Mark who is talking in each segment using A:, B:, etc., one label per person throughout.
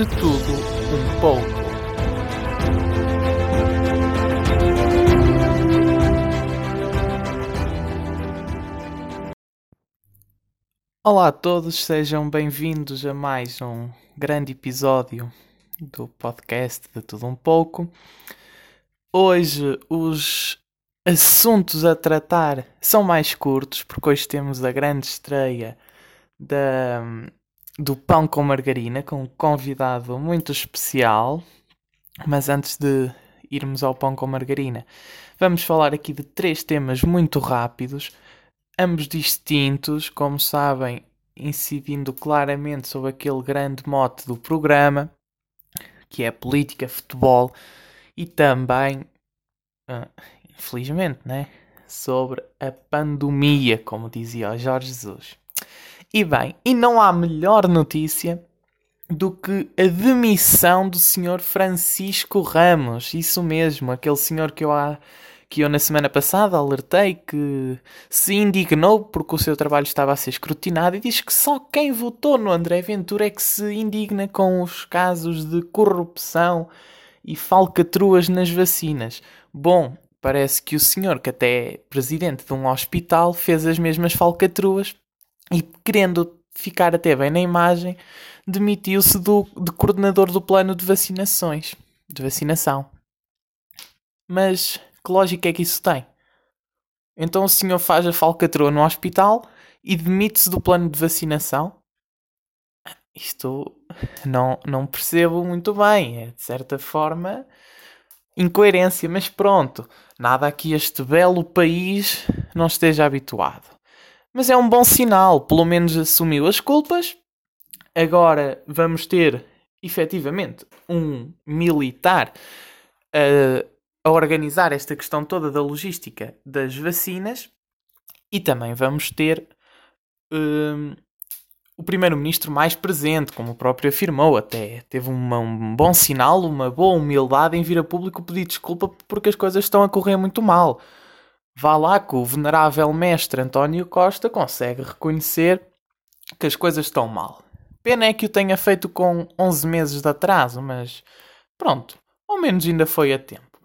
A: De tudo um pouco. Olá a todos, sejam bem-vindos a mais um grande episódio do podcast de Tudo Um Pouco. Hoje os assuntos a tratar são mais curtos, porque hoje temos a grande estreia da, do Pão com Margarina, com um convidado muito especial. Mas antes de irmos ao Pão com Margarina, vamos falar aqui de três temas muito rápidos, ambos distintos, como sabem, incidindo claramente sobre aquele grande mote do programa, que é política, futebol e também, uh, infelizmente, né, sobre a pandemia, como dizia o Jorge Jesus. E bem, e não há melhor notícia do que a demissão do Sr. Francisco Ramos. Isso mesmo, aquele senhor que eu, que eu na semana passada alertei que se indignou porque o seu trabalho estava a ser escrutinado e diz que só quem votou no André Ventura é que se indigna com os casos de corrupção e falcatruas nas vacinas. Bom, parece que o senhor, que até é presidente de um hospital, fez as mesmas falcatruas e querendo ficar até bem na imagem, demitiu-se de coordenador do plano de vacinações, de vacinação. Mas que lógica é que isso tem? Então o senhor faz a falcatrua no hospital e demite-se do plano de vacinação? Isto não, não percebo muito bem. É de certa forma incoerência, mas pronto. Nada aqui este belo país não esteja habituado. Mas é um bom sinal, pelo menos assumiu as culpas. Agora vamos ter, efetivamente, um militar a, a organizar esta questão toda da logística das vacinas e também vamos ter um, o primeiro-ministro mais presente, como o próprio afirmou, até teve uma, um bom sinal, uma boa humildade em vir a público pedir desculpa porque as coisas estão a correr muito mal. Vá lá que o venerável mestre António Costa consegue reconhecer que as coisas estão mal. Pena é que o tenha feito com 11 meses de atraso, mas pronto, ao menos ainda foi a tempo.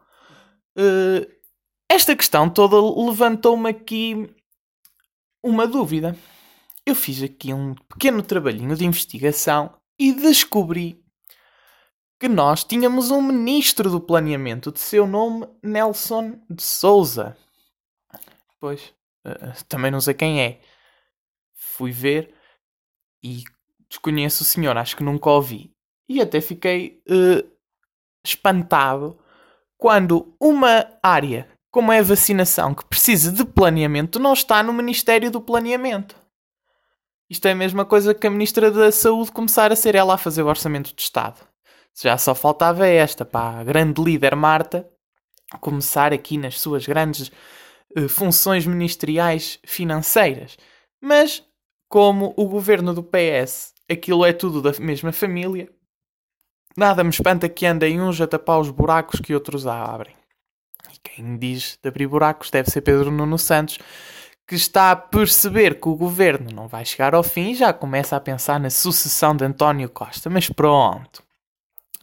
A: Uh, esta questão toda levantou-me aqui uma dúvida. Eu fiz aqui um pequeno trabalhinho de investigação e descobri que nós tínhamos um ministro do planeamento de seu nome Nelson de Souza. Pois, uh, também não sei quem é. Fui ver e desconheço o senhor, acho que nunca ouvi. E até fiquei uh, espantado quando uma área como é a vacinação que precisa de planeamento não está no Ministério do Planeamento. Isto é a mesma coisa que a Ministra da Saúde começar a ser ela a fazer o Orçamento de Estado. Já só faltava esta, pá, a grande líder Marta, começar aqui nas suas grandes eh, funções ministeriais financeiras. Mas, como o governo do PS, aquilo é tudo da mesma família, nada me espanta que andem uns a tapar os buracos que outros a abrem. E quem diz de abrir buracos deve ser Pedro Nuno Santos, que está a perceber que o governo não vai chegar ao fim e já começa a pensar na sucessão de António Costa. Mas pronto.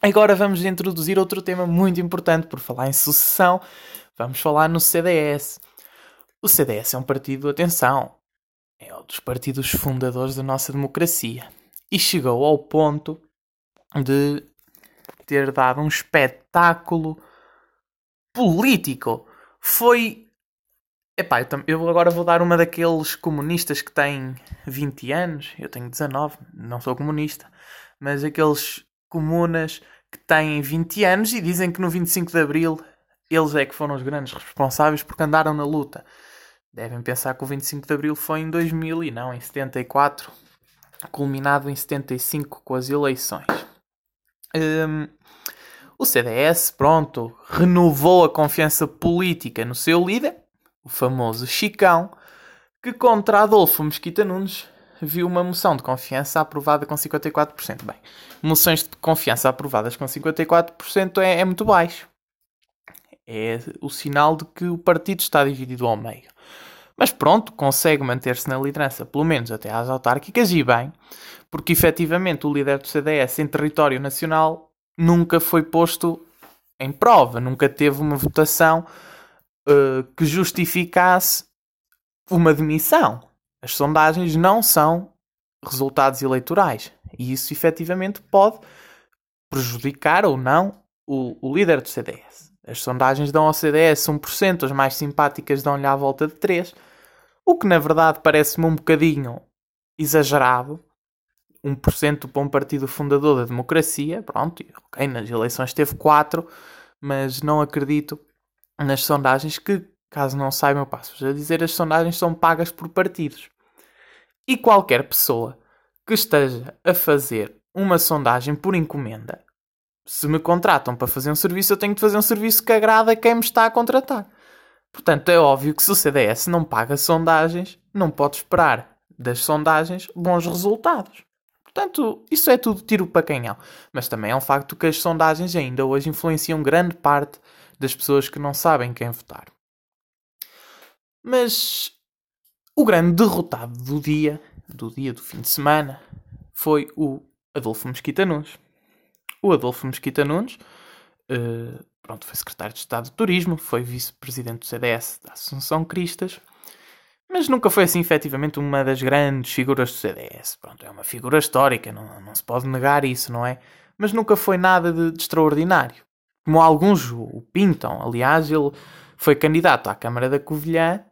A: Agora vamos introduzir outro tema muito importante por falar em sucessão. Vamos falar no CDS. O CDS é um partido, atenção, é um dos partidos fundadores da nossa democracia. E chegou ao ponto de ter dado um espetáculo político. Foi. Epá, eu agora vou dar uma daqueles comunistas que têm 20 anos. Eu tenho 19, não sou comunista. Mas aqueles comunas que têm 20 anos e dizem que no 25 de Abril eles é que foram os grandes responsáveis porque andaram na luta. Devem pensar que o 25 de Abril foi em 2000 e não em 74, culminado em 75 com as eleições. Um, o CDS, pronto, renovou a confiança política no seu líder, o famoso Chicão, que contra Adolfo Mesquita Nunes viu uma moção de confiança aprovada com 54%. Bem, moções de confiança aprovadas com 54% é, é muito baixo. É o sinal de que o partido está dividido ao meio. Mas pronto, consegue manter-se na liderança, pelo menos até às autárquicas, e bem, porque efetivamente o líder do CDS em território nacional nunca foi posto em prova, nunca teve uma votação uh, que justificasse uma demissão. As sondagens não são resultados eleitorais e isso efetivamente pode prejudicar ou não o, o líder do CDS. As sondagens dão ao CDS 1%, as mais simpáticas dão-lhe à volta de 3%, o que na verdade parece-me um bocadinho exagerado. 1% para um partido fundador da democracia, pronto, ok, nas eleições teve 4%, mas não acredito nas sondagens que, caso não saibam, passo a dizer, as sondagens são pagas por partidos. E qualquer pessoa que esteja a fazer uma sondagem por encomenda se me contratam para fazer um serviço, eu tenho de fazer um serviço que agrada a quem me está a contratar. Portanto, é óbvio que se o CDS não paga sondagens, não pode esperar das sondagens bons resultados. Portanto, isso é tudo tiro para canhão. Mas também é um facto que as sondagens ainda hoje influenciam grande parte das pessoas que não sabem quem votar. Mas o grande derrotado do dia, do dia do fim de semana, foi o Adolfo Mesquita Nunes o Adolfo Mesquita Nunes, uh, pronto, foi secretário de Estado de Turismo, foi vice-presidente do CDS da Assunção Cristas, mas nunca foi assim efetivamente uma das grandes figuras do CDS. Pronto, é uma figura histórica, não, não se pode negar isso, não é? Mas nunca foi nada de, de extraordinário. Como alguns o pintam, aliás, ele foi candidato à Câmara da Covilhã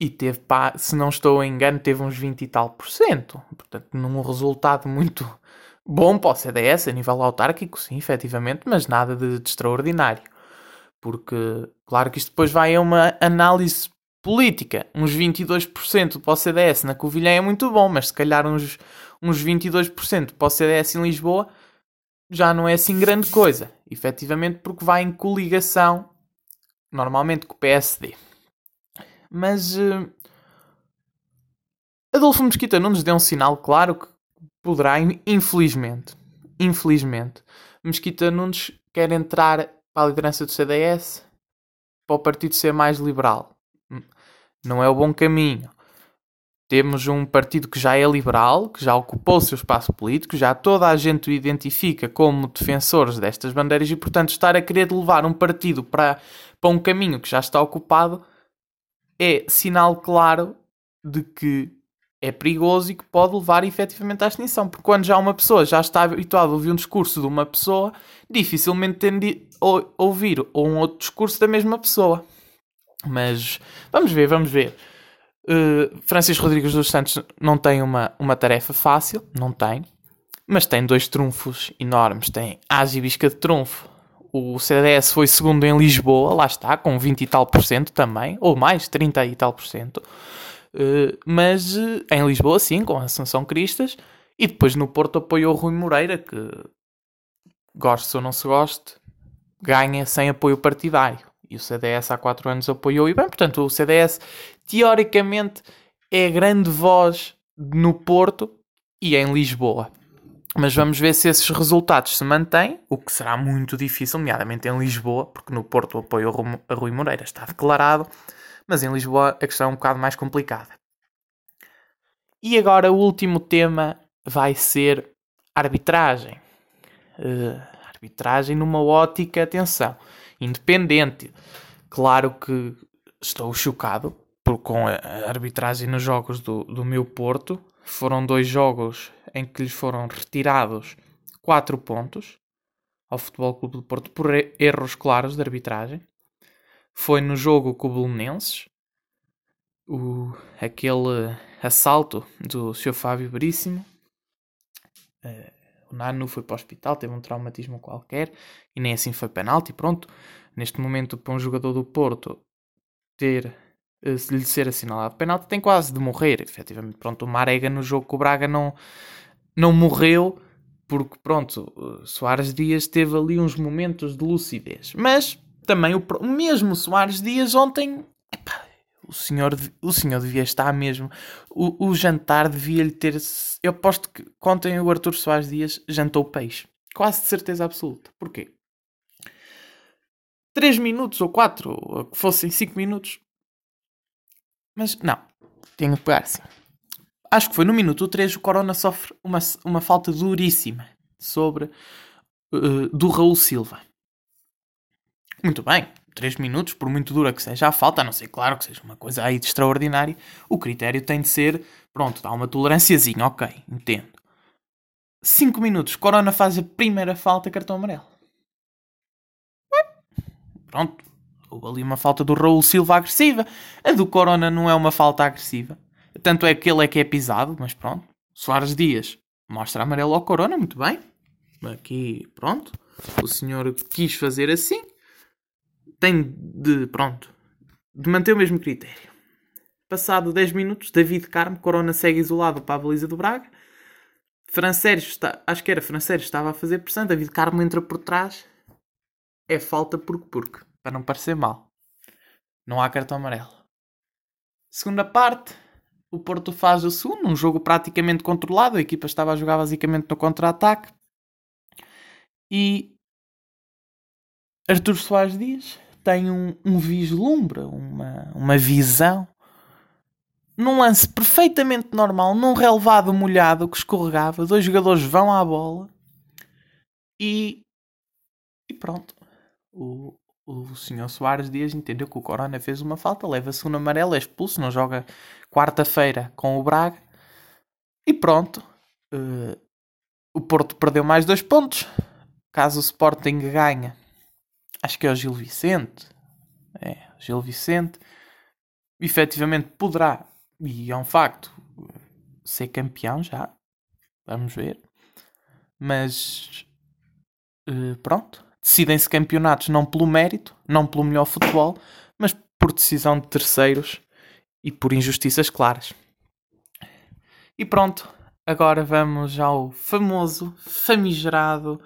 A: e teve, pá, se não estou em engano, teve uns 20 e tal por cento. Portanto, num resultado muito, bom para o CDS a nível autárquico, sim, efetivamente, mas nada de, de extraordinário. Porque, claro que isto depois vai a uma análise política. Uns 22% para o CDS na Covilhã é muito bom, mas se calhar uns, uns 22% para o CDS em Lisboa já não é assim grande coisa. Efetivamente, porque vai em coligação, normalmente com o PSD. Mas uh, Adolfo Mesquita não nos deu um sinal claro que poderá, infelizmente, infelizmente, Mesquita Nunes quer entrar para a liderança do CDS para o partido ser mais liberal. Não é o bom caminho. Temos um partido que já é liberal, que já ocupou o seu espaço político, já toda a gente o identifica como defensores destas bandeiras e, portanto, estar a querer levar um partido para, para um caminho que já está ocupado é sinal claro de que é perigoso e que pode levar efetivamente à extinção. Porque quando já uma pessoa já está habituada a ouvir um discurso de uma pessoa, dificilmente tem de ouvir ou um outro discurso da mesma pessoa. Mas vamos ver, vamos ver. Uh, Francisco Rodrigues dos Santos não tem uma, uma tarefa fácil, não tem, mas tem dois trunfos enormes. Tem Asa e Bisca de trunfo. O CDS foi segundo em Lisboa, lá está, com 20 e tal por cento também, ou mais, 30 e tal por cento. Eh, mas uh, em Lisboa, sim, com a Assunção Cristas. E depois no Porto apoiou Rui Moreira, que goste ou não se goste, ganha sem apoio partidário. E o CDS há quatro anos apoiou. E bem, portanto, o CDS teoricamente é grande voz no Porto e em Lisboa. Mas vamos ver se esses resultados se mantêm, o que será muito difícil, nomeadamente em Lisboa, porque no Porto o apoio a Rui Moreira está declarado mas em Lisboa a questão é um bocado mais complicada. E agora o último tema vai ser arbitragem. Uh, arbitragem numa ótica, atenção, independente. Claro que estou chocado por, com a arbitragem nos jogos do, do meu Porto. Foram dois jogos em que lhes foram retirados 4 pontos ao Futebol Clube do Porto por erros claros de arbitragem foi no jogo com o Belenenses, o, aquele assalto do Sr. Fábio Veríssimo. Uh, o Nano foi para o hospital, teve um traumatismo qualquer e nem assim foi penalti. Pronto, neste momento, para um jogador do Porto ter uh, lhe ser assinalado penalti, tem quase de morrer. Efetivamente, pronto, o Marega no jogo com o Braga não, não morreu porque, pronto, Soares Dias teve ali uns momentos de lucidez. Mas também o, mesmo Soares Dias ontem. Epá, o senhor, o senhor devia estar mesmo. O, o jantar devia-lhe ter. Eu aposto que ontem o Arthur Soares Dias jantou peixe. Quase de certeza absoluta. Porquê? 3 minutos ou 4, ou que fossem 5 minutos, Mas não, tenho que pegar assim. Acho que foi no minuto 3 o Corona sofre uma, uma falta duríssima sobre uh, do Raul Silva. Muito bem, 3 minutos, por muito dura que seja a falta, a não ser, claro, que seja uma coisa aí de extraordinária, o critério tem de ser, pronto, dá uma tolerânciazinha, ok, entendo. 5 minutos, Corona faz a primeira falta, cartão amarelo. Pronto, houve ali uma falta do Raul Silva agressiva. A do Corona não é uma falta agressiva. Tanto é que ele é que é pisado, mas pronto. Soares Dias mostra amarelo ao Corona, muito bem. Aqui, pronto. O senhor quis fazer assim. Tem de, pronto, de manter o mesmo critério. Passado 10 minutos, David Carmo, Corona segue isolado para a baliza do Braga. Francérios está, acho que era Francérios, estava a fazer pressão. David Carmo entra por trás. É falta porque porque, para não parecer mal. Não há cartão amarelo. Segunda parte, o Porto faz o segundo, um jogo praticamente controlado. A equipa estava a jogar basicamente no contra-ataque. E Artur Soares Dias tem um, um vislumbre, uma, uma visão. Num lance perfeitamente normal, num relevado molhado que escorregava, dois jogadores vão à bola e, e pronto. O, o senhor Soares Dias entendeu que o Corona fez uma falta, leva-se um amarelo, é expulso, não joga quarta-feira com o Braga. E pronto. Uh, o Porto perdeu mais dois pontos. Caso o Sporting ganhe, acho que é o Gil Vicente. É, Gil Vicente. Efetivamente poderá, e é um facto, ser campeão já. Vamos ver. Mas uh, pronto. Decidem-se campeonatos não pelo mérito, não pelo melhor futebol, mas por decisão de terceiros e por injustiças claras. E pronto, agora vamos ao famoso, famigerado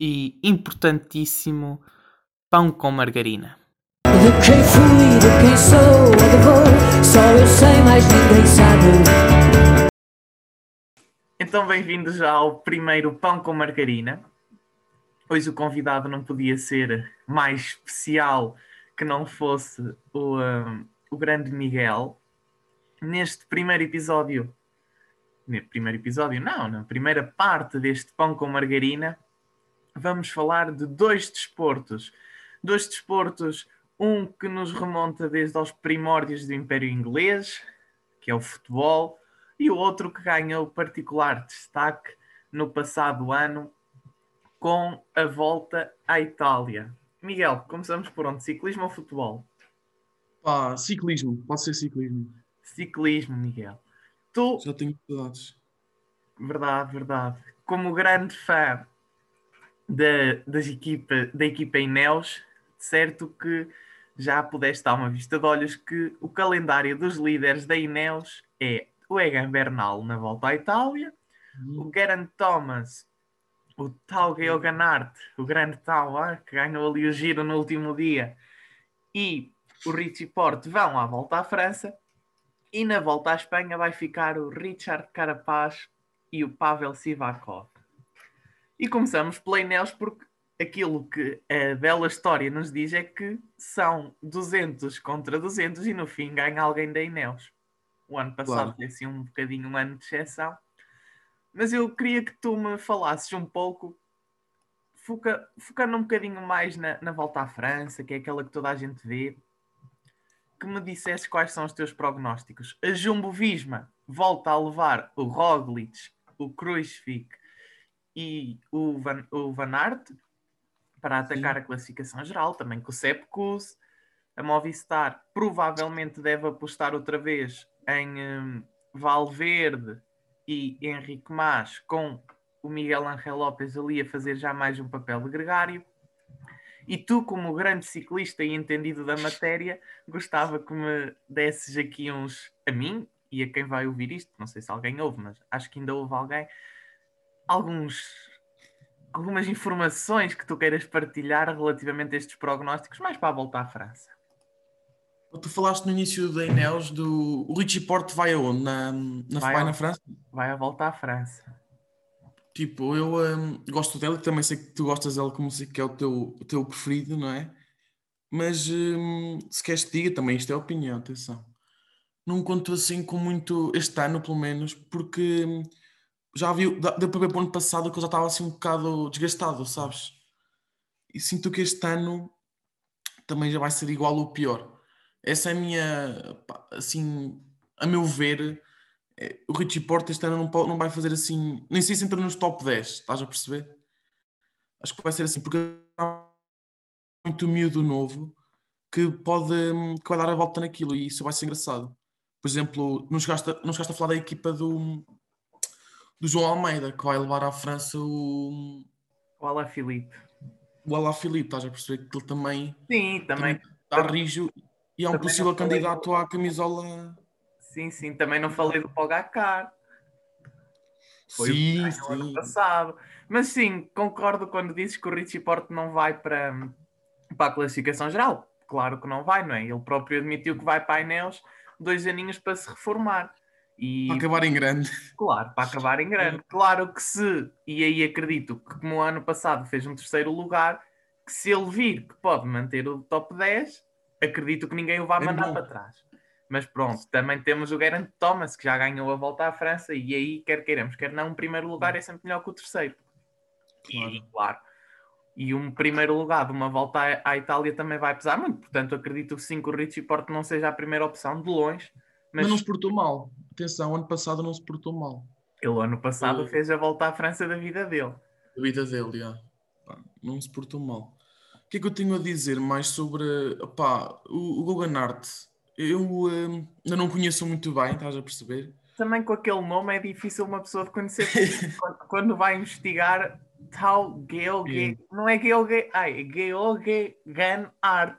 A: e importantíssimo pão com margarina. De quem fui, de quem sou, vou, só eu sei, mais ninguém sabe. Então, bem-vindos já ao primeiro Pão com Margarina. Hoje o convidado não podia ser mais especial que não fosse o, um, o grande Miguel. Neste primeiro episódio, no primeiro episódio, não, na primeira parte deste Pão com Margarina, vamos falar de dois desportos. Dois desportos, um que nos remonta desde aos primórdios do Império Inglês, que é o futebol, e o outro que ganhou particular destaque no passado ano com a volta à Itália. Miguel, começamos por onde? Ciclismo ou futebol?
B: Pá, ciclismo, pode ser ciclismo.
A: Ciclismo, Miguel. Tu.
B: Já tenho cuidados.
A: Verdade, verdade. Como grande fã da, das equipa, da equipa Ineos, certo que já pudeste dar uma vista de olhos que o calendário dos líderes da Ineos é o Egan Bernal na volta à Itália, uhum. o Geraint Thomas o tal Gael Ganart, o grande tal, ah, que ganhou ali o giro no último dia, e o Richie Porte vão à volta à França, e na volta à Espanha vai ficar o Richard Carapaz e o Pavel Sivakov. E começamos pela Ineos porque aquilo que a bela história nos diz é que são 200 contra 200 e no fim ganha alguém da Ineos. O ano passado claro. foi assim um bocadinho um ano de exceção mas eu queria que tu me falasses um pouco, foca, focando um bocadinho mais na, na volta à França, que é aquela que toda a gente vê, que me dissesse quais são os teus prognósticos. A Jumbo Visma volta a levar o Roglic, o Kruisvik e o Van, o Van Aert para atacar Sim. a classificação geral, também com o Sepp Kuss. A Movistar provavelmente deve apostar outra vez em um, Valverde e Henrique Mas com o Miguel Angel Lopes ali a fazer já mais um papel de gregário. E tu, como grande ciclista e entendido da matéria, gostava que me desses aqui uns a mim e a quem vai ouvir isto, não sei se alguém ouve, mas acho que ainda houve alguém, alguns algumas informações que tu queiras partilhar relativamente a estes prognósticos, mais para a volta à França.
B: Tu falaste no início da Ineos do. O Richie Porte vai aonde? Na, na, vai, vai na França?
A: Vai a volta à França.
B: Tipo, eu um, gosto dela e também sei que tu gostas dela como sei que é o teu, o teu preferido, não é? Mas um, se queres te diga também, isto é opinião, atenção. não conto assim com muito este ano, pelo menos, porque hum, já viu, deu para ver para o ano passado que eu já estava assim um bocado desgastado, sabes? E sinto que este ano também já vai ser igual ou pior. Essa é a minha, assim, a meu ver, é, o Richie Porte este ano não, não vai fazer assim, nem sei se entra nos top 10, estás a perceber? Acho que vai ser assim, porque é muito miúdo novo que pode que vai dar a volta naquilo e isso vai ser engraçado. Por exemplo, não chegaste não chegaste a falar da equipa do, do João Almeida, que vai levar à França o.
A: O Alá Filipe.
B: O Alá Filipe, estás a perceber que ele também.
A: Sim, também.
B: Está rijo e é um possível candidato do... à camisola.
A: Sim, sim, também não falei do Pogacar. Foi sim, o sim. ano passado. Mas sim, concordo quando dizes que o Richie Porte não vai para, para a classificação geral. Claro que não vai, não é? Ele próprio admitiu que vai para a Ineos dois aninhos para se reformar.
B: E, para acabar em grande.
A: Claro, para acabar em grande. Claro que se, e aí acredito que como o ano passado fez um terceiro lugar, que se ele vir que pode manter o top 10, acredito que ninguém o mandar é para trás. Mas pronto, também temos o Geraint Thomas, que já ganhou a volta à França, e aí, quer queiramos, quer não, um primeiro lugar é sempre melhor que o terceiro. Claro. E, claro. E um primeiro lugar de uma volta à, Itália também vai pesar muito. Portanto, acredito que sim, que o Richie Porte não seja a primeira opção, de longe.
B: Mas, mas não se portou mal. Atenção, ano passado não se portou mal.
A: Ele, ano passado, fez a volta à França da vida dele.
B: Da vida dele, já. Não se portou mal. O que é que eu tenho a dizer mais sobre opá, o, o Gogan Art? Eu um, ainda não conheço muito bem, estás a perceber?
A: Também com aquele nome é difícil uma pessoa de conhecer quando, quando vai investigar tal Geoge. Não é Geoge. Ai, é Geoge Gan Art.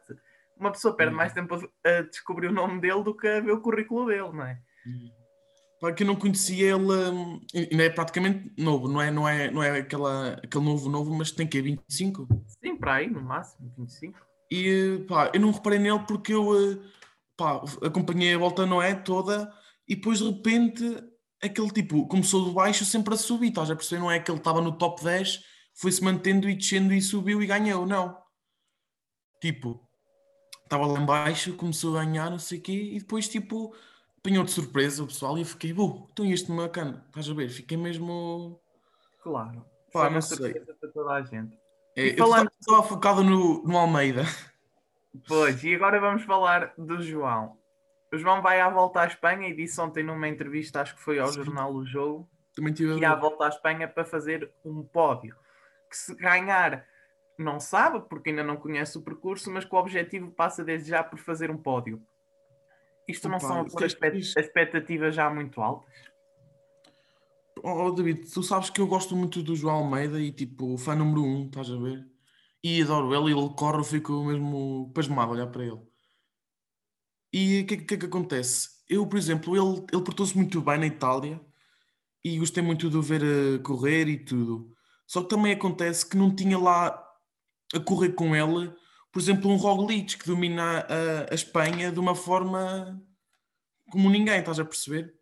A: Uma pessoa perde mais tempo a descobrir o nome dele do que a ver o currículo dele, não é?
B: Para quem não conhecia ele, hum, ainda é praticamente novo, não é, não é, não é aquela, aquele novo novo, mas tem que é 25?
A: Sim, para aí, no máximo, 25.
B: E pá, eu não reparei nele porque eu eh, pá, acompanhei a volta não é toda e depois de repente aquele tipo começou de baixo sempre a subir, estás a perceber? Não é que ele estava no top 10, foi-se mantendo e descendo e subiu e ganhou, não. Tipo, estava lá embaixo, começou a ganhar, não sei o quê, e depois tipo apanhou de surpresa o pessoal e eu fiquei, bom, então este bacana, estás a ver? Fiquei mesmo.
A: Claro. Pá, não sei. para toda a gente.
B: É, e falando... Eu estava focado no, no Almeida.
A: Pois, e agora vamos falar do João. O João vai à volta à Espanha e disse ontem numa entrevista, acho que foi ao Sim. jornal O Jogo,
B: Também tive
A: que ia à volta à Espanha para fazer um pódio. Que se ganhar, não sabe, porque ainda não conhece o percurso, mas que o objetivo passa desde já por fazer um pódio. Isto Opa, não são por expectativas já muito altas?
B: Oh, David, tu sabes que eu gosto muito do João Almeida e tipo, fã número um, estás a ver? E adoro ele, ele corre, eu fico mesmo pasmado a olhar para ele. E o que, que é que acontece? Eu, por exemplo, ele, ele portou-se muito bem na Itália e gostei muito de o ver uh, correr e tudo. Só que também acontece que não tinha lá a correr com ele, por exemplo, um Roglic que domina a, a Espanha de uma forma como ninguém, estás a perceber?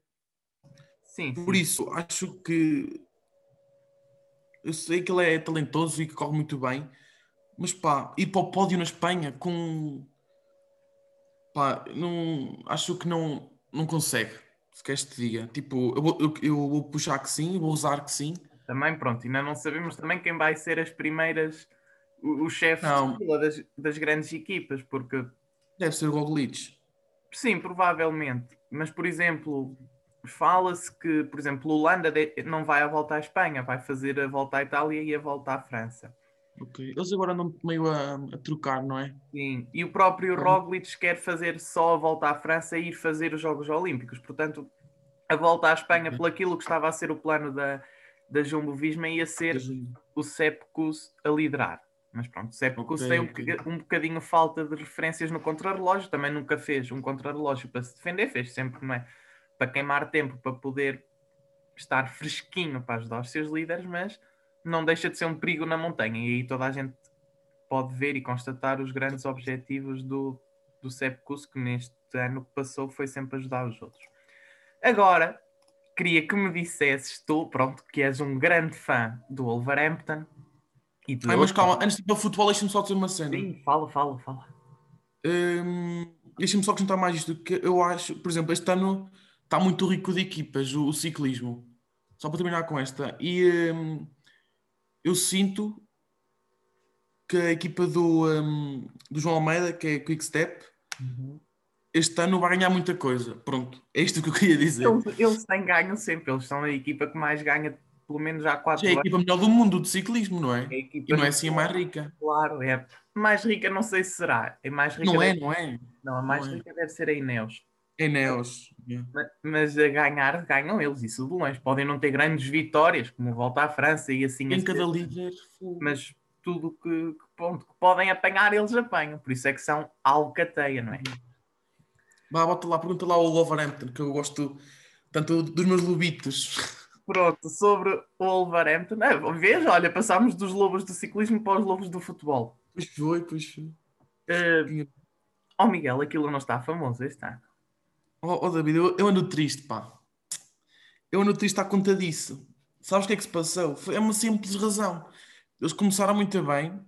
A: Sim.
B: Por isso, acho que eu sei que ele é talentoso e que corre muito bem, mas pá, ir para o pódio na Espanha com Pá, não, acho que não, não consegue. Se queres te diga. Tipo, eu vou, eu, eu vou puxar que sim, vou usar que sim.
A: Também, pronto, ainda não sabemos também quem vai ser as primeiras, os chefes das, das grandes equipas, porque.
B: Deve ser o Roglic.
A: Sim, provavelmente. Mas, por exemplo, fala-se que, por exemplo, o Holanda não vai à volta à Espanha, vai fazer a volta à Itália e a volta à França.
B: Ok. Eles agora andam meio a, a, trocar, não é?
A: Sim. E o próprio Roglic quer fazer só a volta à França e ir fazer os Jogos Olímpicos. Portanto, a volta à Espanha, okay. pelo aquilo que estava a ser o plano da, da Jumbo Visma, ia ser o Sepkus a liderar. Mas pronto, o Sepkus okay, tem um, um bocadinho falta de referências no contrarrelógio. Também nunca fez um contrarrelógio para se defender, fez sempre é? para queimar tempo, para poder estar fresquinho para ajudar os seus líderes, mas não deixa de ser um perigo na montanha. E aí toda a gente pode ver e constatar os grandes objetivos do, do Sepkus, que neste ano que passou foi sempre ajudar os outros. Agora, queria que me dissesses tu, pronto, que és um grande fã do Wolverhampton.
B: E Ai, mas calma, antes de ir para o futebol, deixa-me só dizer uma cena.
A: Sim, fala, fala, fala.
B: Hum, deixa-me só acrescentar mais isto, que eu acho, por exemplo, este ano está muito rico de equipas, o, o ciclismo. Só para terminar com esta. E hum, eu sinto que a equipa do, hum, do João Almeida, que é Quick Step, este ano vai ganhar muita coisa. Pronto, é isto que eu queria dizer.
A: Eles, eles têm ganho sempre, eles são a equipa que mais ganha, pelo menos há quatro
B: Já é a
A: anos.
B: equipa melhor do mundo de ciclismo, não é?
A: É
B: E não é assim a mais rica.
A: Claro, é. Mais rica não sei se será. É mais rica
B: Não é, não é?
A: Não, a mais
B: não é.
A: rica deve ser a Ineos.
B: É Neos. Yeah.
A: Ma- Mas a ganhar, ganham eles, isso de longe. Podem não ter grandes vitórias, como volta à França e assim.
B: Em
A: assim,
B: cada líder. fogo.
A: Mas tudo que, que, ponto, que podem apanhar, eles apanham. Por isso é que são alcateia, não é?
B: Vá, bota lá, pergunta lá ao Wolverhampton, que eu gosto tanto dos meus lobitos.
A: Pronto, sobre o Wolverhampton. É, veja, olha, passámos dos lobos do ciclismo para os lobos do futebol.
B: Pois foi, pois foi.
A: Uh, oh Miguel, aquilo não está famoso este ano.
B: Oh, oh, David, eu, eu ando triste, pá. Eu ando triste à conta disso. Sabes o que é que se passou? Foi, é uma simples razão. Eles começaram muito bem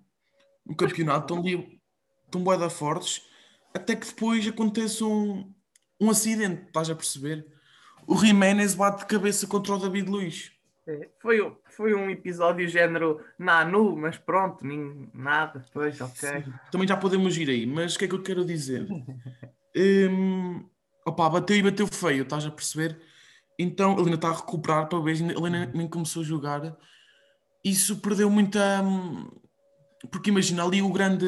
B: no campeonato, estão ali, estão bué da fortes, até que depois acontece um, um acidente, estás a perceber? O Jiménez bate de cabeça contra o David Luiz.
A: É, Foi, foi um episódio género Nanu, mas pronto, nem, nada. Pois, ok.
B: Também já podemos ir aí, mas o que é que eu quero dizer? Hum, opá, bateu e bateu feio, estás a perceber? Então ele ainda está a recuperar para ver, ele ainda nem começou a jogar. Isso perdeu muita. hum, Porque imagina ali o grande.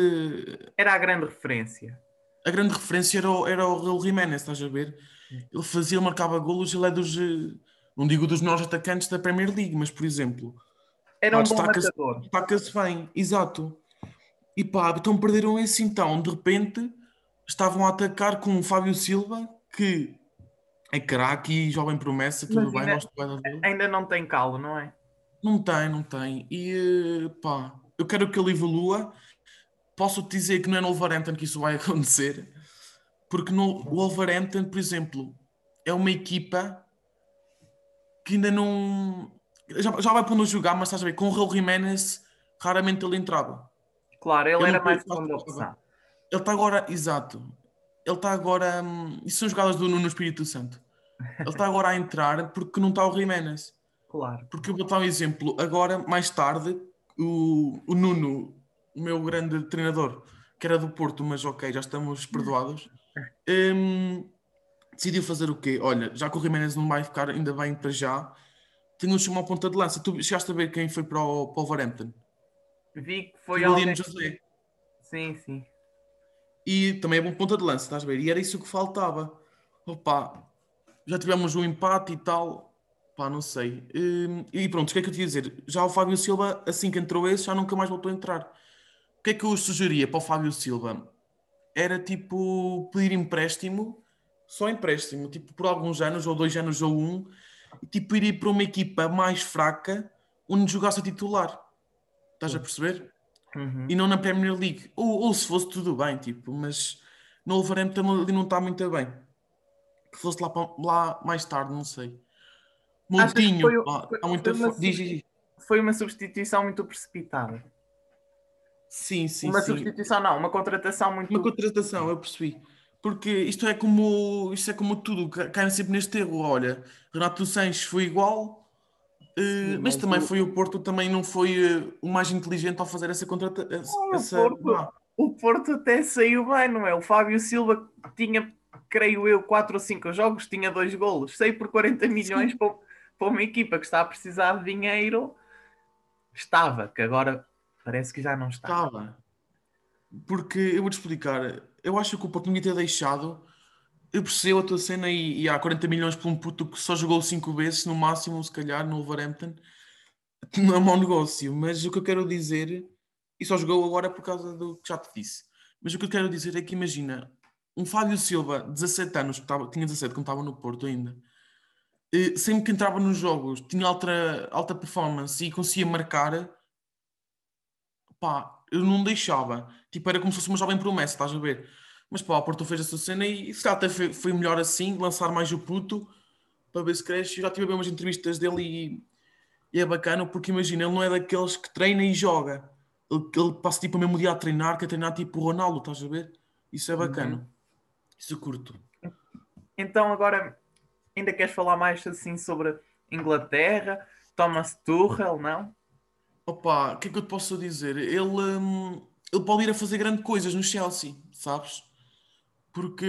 A: Era a grande referência.
B: A grande referência era o, era o Raul Jiménez, estás a ver? Ele fazia, ele marcava golos, ele é dos. eh, Não digo dos melhores atacantes da Premier League, mas por exemplo,
A: Era um
B: destaca-se-. Destaca-se bem, exato. E pá, então perderam esse então. De repente estavam a atacar com o Fábio Silva, que é craque e jovem promessa, tudo
A: Mas
B: bem,
A: ainda-
B: bem.
A: Ainda não tem calo, não é?
B: Não tem, não tem. E eh, pá, eu quero que ele evolua. Posso-te dizer que não é no Wolverhampton que isso vai acontecer, porque no Wolverhampton, por exemplo, é uma equipa que ainda não. Já, já vai pondo a jogar, mas estás a ver, com o Raul Jiménez, raramente ele entrava.
A: Claro, ele
B: Eu
A: era
B: não
A: mais segunda opção.
B: Ele está agora, exato. Ele está agora. hum, isso são jogadas do Nuno Espírito Santo. Ele está agora a entrar porque não está o Jiménez.
A: Claro.
B: Porque eu vou dar um exemplo. Agora, mais tarde, o, o Nuno, o meu grande treinador, que era do Porto, mas ok, já estamos perdoados, hum, decidiu fazer o quê? Olha, já que o Jiménez não vai ficar ainda bem para já, tenho de chamar a ponta de lança. Tu chegaste a ver quem foi para o, para o Wolverhampton?
A: Vi que foi
B: o. William José.
A: Sim, sim.
B: E também é bom ponta de lança, estás a ver? E era isso que faltava. Opa, já tivemos um empate e tal. Pá, não sei. Hum, E pronto, o que é que eu te ia dizer? Já o Fábio Silva, assim que entrou esse, já nunca mais voltou a entrar. O que é que eu sugeria para o Fábio Silva? Era tipo pedir empréstimo, só empréstimo, tipo por alguns anos, ou dois anos, ou um, e tipo ir para uma equipa mais fraca onde jogasse a titular. Estás a perceber?
A: Uhum.
B: e não na Premier League. Ou, ou se fosse tudo bem, tipo, mas no Wolverhampton ali não está muito bem. Que fosse lá, lá mais tarde, não sei. Moutinho,
A: foi foi-
B: há muita
A: foi uma
B: fo- diz, diz, diz.
A: Foi uma substituição muito precipitada.
B: Sim, sim,
A: uma
B: sim.
A: substituição não, uma contratação muito...
B: Uma contratação, eu percebi. Porque isto é como isto é como tudo, ca- caem sempre neste erro. Olha, Renato Sanches foi igual, eh, mas
A: mas
B: também foi o Porto, também não foi eh, o mais inteligente ao fazer essa contratação.
A: O Porto. O Porto até saiu bem, não é? O Fábio Silva tinha, creio eu, 4 ou 5 jogos, tinha dois golos. Saiu por 40 milhões para, para uma equipa que está a precisar de dinheiro. Estava, que agora parece que já não está.
B: Estava. Porque eu vou-te explicar. Eu acho que o Porto não ter deixado. Eu percebo a tua cena e, e há 40 milhões por um puto que só jogou 5 vezes, no máximo, se calhar, no Wolverhampton. Não é mau negócio. Mas o que eu quero dizer, e só jogou agora por causa do que já te disse. Mas o que eu quero dizer é que imagina, um Fábio Silva, 17 anos, que estava, tinha 17 quando estava no Porto ainda, eh, sempre que entrava nos jogos, tinha alta, alta performance e conseguia marcar, pá, eu não deixava. Tipo, era como se fosse uma jovem promessa, estás a ver? Mas pá, o Porto fez essa cena e se calhar até foi, foi melhor assim, lançar mais o puto para ver se cresce. Eu já tive a ver umas entrevistas dele e, e é bacana porque imagina, ele não é daqueles que treina e joga. Ele, ele passa tipo o mesmo dia a treinar, que a treinar tipo o Ronaldo, estás a ver? Isso é bacana.
A: Uhum.
B: Isso curto.
A: Então agora ainda queres falar mais assim sobre Inglaterra? Thomas Tuchel, não?
B: Opa, o que é que eu te posso dizer? Ele, hum, ele pode ir a fazer grandes coisas no Chelsea, sabes? Porque,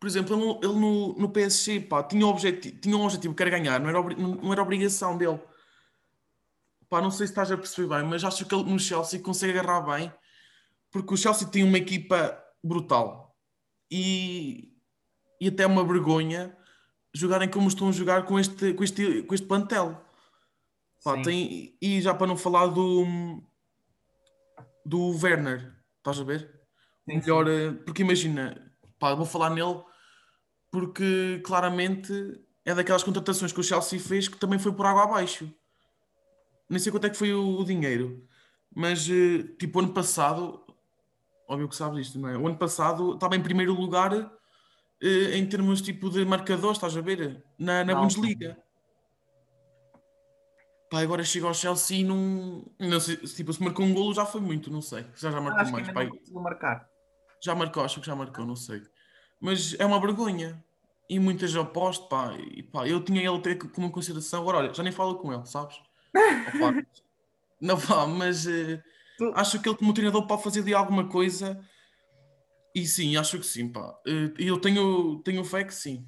B: por exemplo, ele, no- ele no, no PSG, pá, tinha, objetivo, tinha um objetivo que era ganhar, não era, não era obrigação dele. Pá, não sei se estás a perceber bem, mas acho que ele no Chelsea consegue agarrar bem, porque o Chelsea tem uma equipa brutal e, e até uma vergonha jogarem como estão a jogar com este, com este, com este plantel. Pá,
A: Sim.
B: tem, e já para não falar do do Werner, estás a ver? O
A: Sim,
B: melhor, eh, porque imagina, pá, vou falar nele porque claramente é daquelas contratações que o Chelsea fez que também foi por água abaixo. Nem sei quanto é que foi o, o dinheiro, mas eh, tipo, ano passado, óbvio que sabes isto, não é? O ano passado estava em primeiro lugar eh, em termos tipo de marcadores, estás a ver? Na, na. Bundesliga. Pá, agora chega ao Chelsea e não, não sei, tipo, se marcou um golo já foi muito, não sei. Já já marcou mais. pá,
A: marcar.
B: já marcou, acho que já marcou, não sei. Mas é uma vergonha. E muitas aposto, pá, e, pá, eu tinha ele até como consideração. Agora, olha, já nem falo com ele, sabes? Opa, não pá, mas eh,
A: Tu-
B: acho que ele como treinador pode fazer de alguma coisa. E sim, acho que sim, pá. E eu tenho, tenho fé que sim.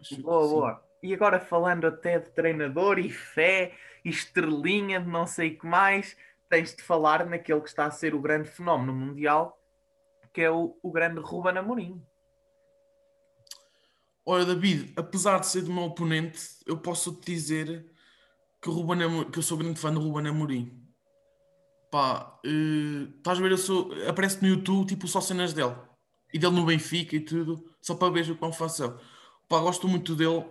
B: Acho que
A: Boa,
B: sim.
A: boa. E agora falando até de treinador e fé estrelinha de não sei o que mais, tens de falar naquele que está a ser o grande fenómeno mundial, que é o, o grande Ruben Amorim.
B: Olha, David, apesar de ser do meu oponente, eu posso te dizer que, Ruben Amo- que eu sou grande fã do Ruben Amorim. Pá, eh, estás a ver, eu sou, aparece no YouTube, tipo, só cenas dele. E dele no Benfica e tudo, só para ver o quão fácil. Pá, gosto muito dele.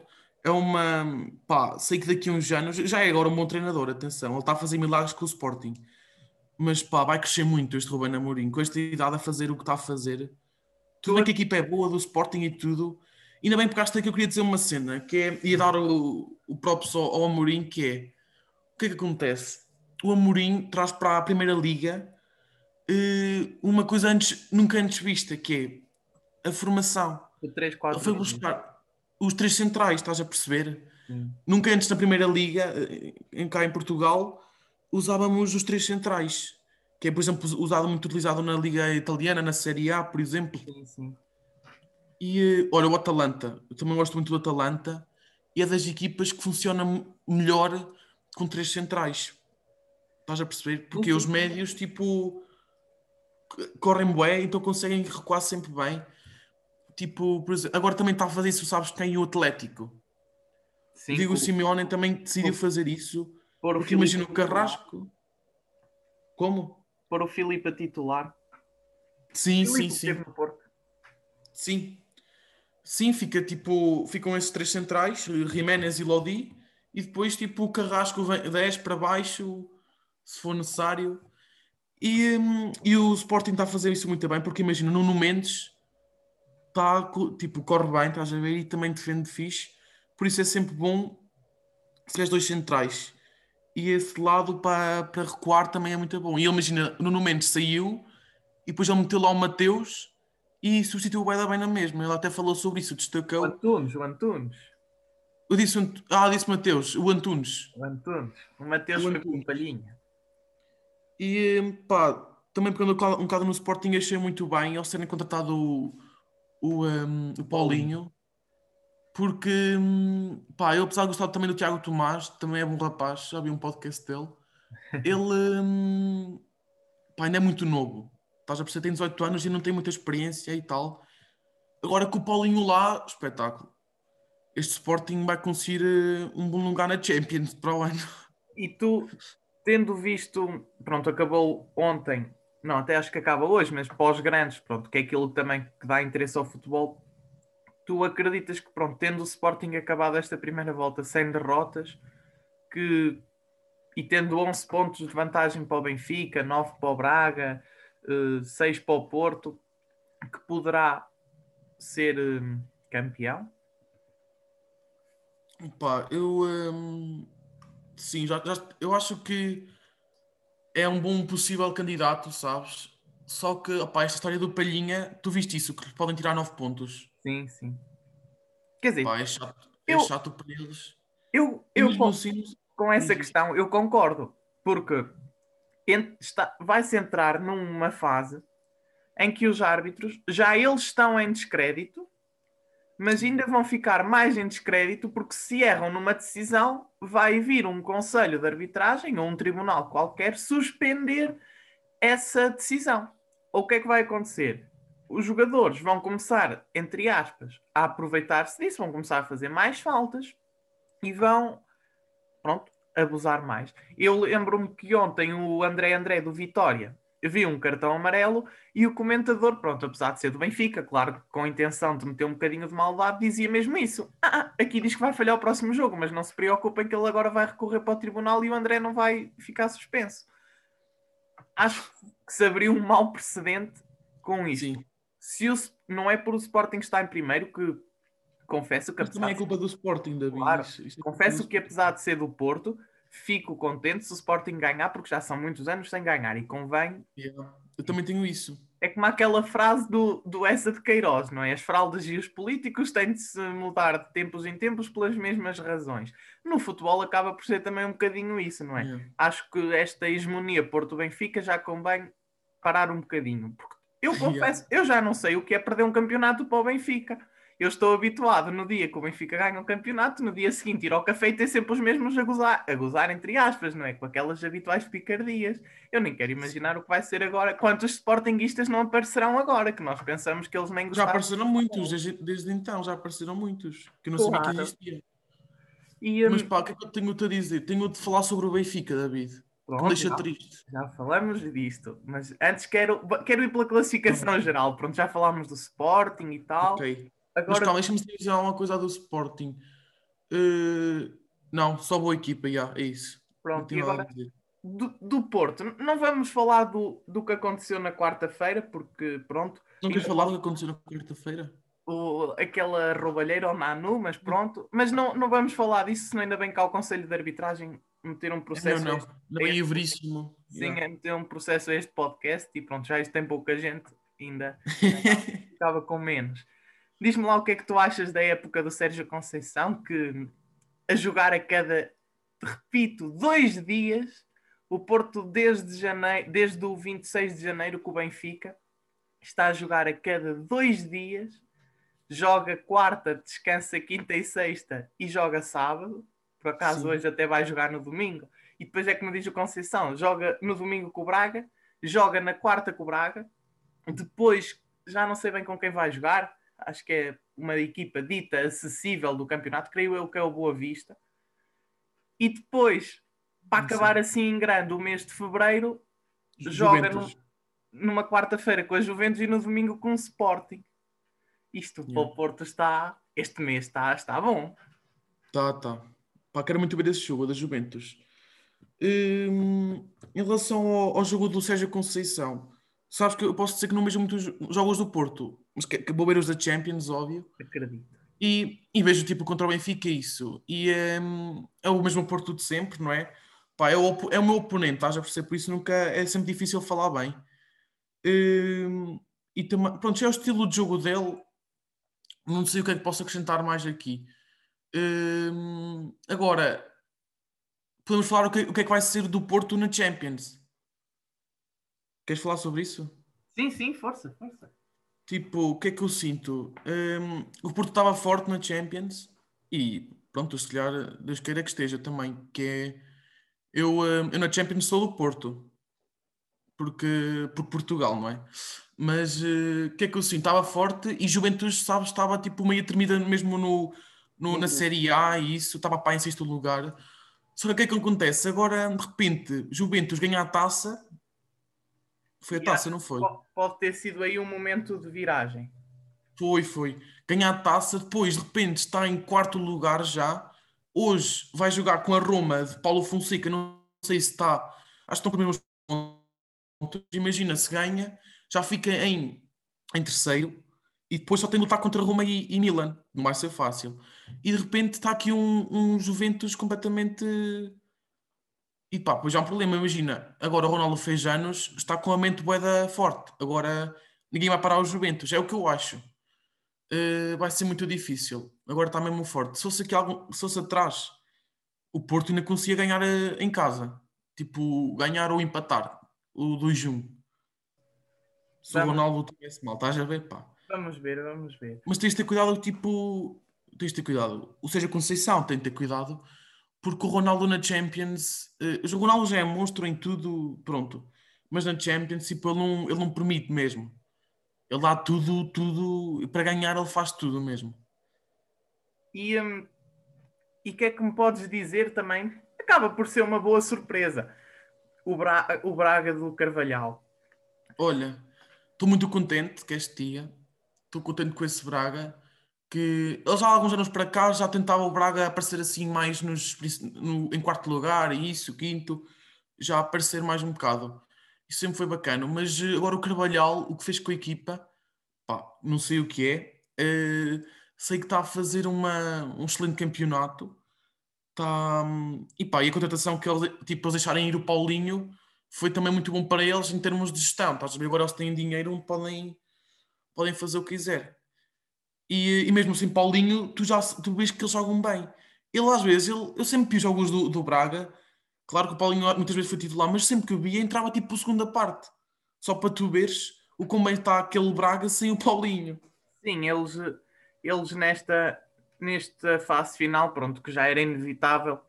B: É uma. Pá, sei que daqui a uns anos, já é agora um bom treinador, atenção, ele está a fazer milagres com o Sporting. Mas pá, vai crescer muito este Ruben Amorim, com esta idade a fazer o que está a fazer. Tudo bem que a equipa é boa do Sporting e tudo. Ainda bem pegaste aqui, eu queria dizer uma cena, que é, ia dar o, o próprio só ao Amorim, que é, o que é que acontece? O Amorim traz para a Primeira Liga eh, uma coisa antes, nunca antes vista, que é a formação.
A: O 3, 4,
B: Ele foi buscar os três centrais, estás a perceber?
A: Sim.
B: Nunca antes na Primeira Liga, eh, em cá em Portugal, usávamos os três centrais, que é, por exemplo, usado muito utilizado na Liga Italiana, na Série A, por exemplo.
A: Sim, sim.
B: E eh, olha, o Atalanta, eu também gosto muito do Atalanta, e é das equipas que funciona melhor com três centrais. Estás a perceber? Porque
A: Sim,
B: os médios, tipo, correm bué, então conseguem recuar sempre bem. Tipo, por exemplo, agora também está a fazer isso, sabes, tem o Atlético.
A: Sim,
B: Digo, o
A: por-
B: Simeone também decidiu
A: por-
B: fazer isso,
A: pôr o
B: porque imagina o. Carrasco. Como?
A: Pôr o Filipe a titular.
B: Sim, sim,
A: Filipe
B: sim. Sim. Sim, fica tipo, ficam esses três centrais, Jiménez e Lodi, e depois tipo o Carrasco vem 10 para baixo, se for necessário. E, hum, e o Sporting está a fazer isso muito bem, porque imagina, Nuno Mendes co- tipo, corre bem, estás a ver, e também defende fixe. Por isso é sempre bom se tiveres dois centrais. E esse lado para, para recuar também é muito bom. E ele, imagina, Nuno Mendes saiu e depois ele meteu lá o Mateus e substituiu o Beda bem na mesma. Ele até falou sobre isso,
A: O
B: destacou.
A: Antunes, o Antunes.
B: Eu disse, ah, disse Mateus, o Antunes.
A: O Antunes. O Mateus
B: O
A: foi com
B: Antunes.
A: palhinha.
B: E pá, também pegando um um bocado no Sporting, achei muito bem eles terem contratado o, o, um, o Paulinho, porque hum, pá, eu apesar de gostar também do Tiago Tomás, também é bom rapaz, já vi um podcast dele. Ele hum, pá, ainda é muito novo, estás a perceber? Tem 18 anos e não tem muita experiência e tal. Agora com o Paulinho lá, espetáculo. Este Sporting vai conseguir eh, um bom lugar na Champions para o ano.
A: E tu, tendo visto, pronto, acabou ontem, não, até acho que acaba hoje, mas pós grandes, pronto, que é aquilo também que dá interesse ao futebol, tu acreditas que, pronto, tendo o Sporting acabado esta primeira volta sem derrotas, que e tendo 11 pontos de vantagem para o Benfica, 9 para o Braga, 6 para o Porto, que poderá ser eh, campeão?
B: Pá, eu hum, sim, já, já- eu acho que é um bom possível candidato, sabes? Só que, opá, esta história do Palhinha, tu viste isso, que podem tirar 9 pontos.
A: Sim, sim. Quer dizer,
B: é chato. É
A: Eu-
B: chato para eles.
A: eu, eu
B: mesmo
A: com,
B: assim,
A: com essa
B: diz.
A: questão, eu concordo. Porque está, vai-se entrar numa fase em que os árbitros, já eles estão em descrédito, mas ainda vão ficar mais em descrédito porque se erram numa decisão, vai vir um conselho de arbitragem ou um tribunal qualquer suspender essa decisão. Ou o que é que vai acontecer? Os jogadores vão começar, entre aspas, a aproveitar-se disso, vão começar a fazer mais faltas e vão, pronto, abusar mais. Eu lembro-me que ontem o André André do Vitória viu um cartão amarelo e o comentador, pronto, apesar de ser do Benfica, claro, que com a intenção de meter um bocadinho de maldade, dizia mesmo isso. Ah, aqui diz que vai falhar o próximo jogo, mas não se preocupem que ele agora vai recorrer para o tribunal e o André não vai ficar suspenso. Acho que se abriu um mau precedente com isso.
B: sim.
A: Se o, não é por o Sporting estar em primeiro, que confesso que
B: Mas também é culpa do Sporting, David.
A: Claro.
B: Isso- isso é
A: Confesso que apesar de ser do Porto, fico contente se o Sporting ganhar, porque já são muitos anos sem ganhar e convém.
B: Yeah. Eu também tenho isso.
A: É como aquela frase do, do Essa de Queiroz, não é? As fraldas e os políticos têm de se mudar de tempos em tempos pelas mesmas razões. No futebol acaba por ser também um bocadinho isso, não é?
B: Yeah.
A: Acho que esta hegemonia Porto-Benfica já convém parar um bocadinho. Porque eu confesso, eu já não sei o que é perder um campeonato para o Benfica. Eu estou habituado no dia que o Benfica ganha um campeonato, no dia seguinte ir ao café e ter sempre os mesmos a gozar, a gozar entre aspas, não é? Com aquelas habituais picardias. Eu nem quero imaginar o que vai ser agora. Quantos sportinguistas não aparecerão agora? Que nós pensamos que eles nem
B: Já
A: gostavam.
B: apareceram muitos, desde, desde então, já apareceram muitos. Que não sabia que existia.
A: E, hum,
B: Mas pá, o que é que eu tenho-te a dizer? Tenho-te a falar sobre o Benfica, David.
A: Pronto,
B: deixa
A: já-
B: triste.
A: Já falamos disto, mas antes quero, quero ir pela classificação geral. Pronto, já falámos do Sporting e tal.
B: Ok. Mas
A: Agora,
B: calma, deixa-me dizer alguma coisa do Sporting. Eh, não, só boa equipa, já, é isso.
A: Pronto, e agora do, do Porto. Não vamos falar do, do que aconteceu na quarta-feira, porque pronto,
B: Não queres falar do que aconteceu na quarta-feira?
A: o, aquela roubalheira ao Nanu, mas pronto. Mas não, não vamos falar disso, senão ainda bem que há o Conselho de Arbitragem meter um processo.
B: não, não. Não é
A: este-
B: veríssimo.
A: Sim,
B: Yeah.
A: é meter um processo a este podcast e pronto, já isto tem pouca gente, ainda ficava com menos. Diz-me lá o que é que tu achas da época do Sérgio Conceição, que a jogar a cada, repito, dois dias, o Porto desde, janeiro, desde o 26 de janeiro com o Benfica, está a jogar a cada dois dias, joga quarta, descansa quinta e sexta e joga sábado. Por acaso
B: Sim.
A: hoje até vai jogar no domingo. E depois é que me diz o Conceição, joga no domingo com o Braga, joga na quarta com o Braga, depois já não sei bem com quem vai jogar, acho que é uma equipa dita acessível do campeonato, creio eu que é o Boa Vista. E depois, para acabar assim em grande o mês de fevereiro, joga
B: Juventus.
A: numa quarta-feira com a Juventus e no domingo com o Sporting. Isto para
B: Yeah.
A: o Porto está, este mês está, está bom.
B: Tá, tá. Pá, quero muito ver esse jogo da Juventus. Hum, em relação ao, ao jogo do Sérgio Conceição, sabes que eu posso dizer que não vejo muitos jogos do Porto, mas que, que vou ver os da Champions, óbvio.
A: Acredito.
B: E, e vejo tipo contra o Benfica isso. E hum, é o mesmo Porto de sempre, não é? Pá, é, o, é o meu oponente, estás a perceber? Por isso nunca é sempre difícil falar bem. Hum, e também, pronto, já é o estilo de jogo dele. Não sei o que é que posso acrescentar mais aqui. Hum, agora, podemos falar o que, o que é que vai ser do Porto na Champions. Queres falar sobre isso?
A: Sim, sim, força, força.
B: Tipo, o que é que eu sinto? Hum, o Porto estava forte na Champions e pronto, se calhar Deus queira que esteja também, que é eu, hum, eu na Champions sou do Porto porque por Portugal, não é? Mas eh, o que é que eu sinto? Estava forte e Juventus, sabes, estava tipo meio tremida mesmo no, no- na Série A e isso, estava para em sexto lugar. Só que o que é que acontece? Agora, de repente, Juventus ganha a taça. Foi a taça, não foi?
A: Po- Pode ter sido aí um momento de viragem.
B: Foi, foi. Ganhar a taça, depois de repente está em quarto lugar já. Hoje vai jogar com a Roma de Paulo Fonseca, não sei se está. Acho que estão primeiros pontos. Imagina se ganha, já fica em, em terceiro e depois só tem de lutar contra Roma e, e Milan. Não vai ser fácil. E de repente está aqui um, um Juventus completamente E pá, pois há um problema, imagina, agora o Ronaldo fez anos, está com a mente boeda forte, agora ninguém vai parar os Juventus, é o que eu acho. Uh, vai ser muito difícil. Agora está mesmo forte. Se fosse aqui algum, se fosse atrás, o Porto ainda conseguia ganhar uh, em casa. Tipo, ganhar ou empatar o 2-1. Se vamos. o Ronaldo tivesse mal, estás a ver? Pá.
A: Vamos ver, vamos ver.
B: Mas tens de ter cuidado, tipo, tens de ter cuidado. Ou seja, Conceição tem de ter cuidado, porque o Ronaldo na Champions, uh, o Ronaldo já é monstro em tudo, pronto. Mas na Champions, tipo, ele não, ele não permite mesmo. Ele dá tudo, tudo, para ganhar ele faz tudo mesmo.
A: E hum, e que é que me podes dizer também? Acaba por ser uma boa surpresa. O, Bra o Braga do Carvalhal.
B: Olha, estou muito contente que este dia. Estou contente com esse Braga. Que ele já há alguns anos para cá já tentava o Braga aparecer assim mais nos, no, em quarto lugar e isso, quinto, já aparecer mais um bocado. Isso sempre foi bacana. Mas eh, agora o Carvalhal, o que fez com a equipa, pá, não sei o que é. Uh, sei que está a fazer uma, um excelente campeonato. Tá, e pá, e a contratação que eles, tipo, eles deixarem ir o Paulinho foi também muito bom para eles em termos de gestão. Estás a ver? Agora eles têm dinheiro, podem, podem fazer o que quiser. E, e mesmo assim, Paulinho, tu já tu vês que eles jogam bem. Ele às vezes, ele, eu sempre vi jogos do, do Braga, claro que o Paulinho muitas vezes foi titular, mas sempre que eu via entrava tipo por segunda parte. Só para tu veres o como é está aquele Braga sem o Paulinho.
A: Sim, eles, eles nesta, nesta fase final, pronto, que já era inevitável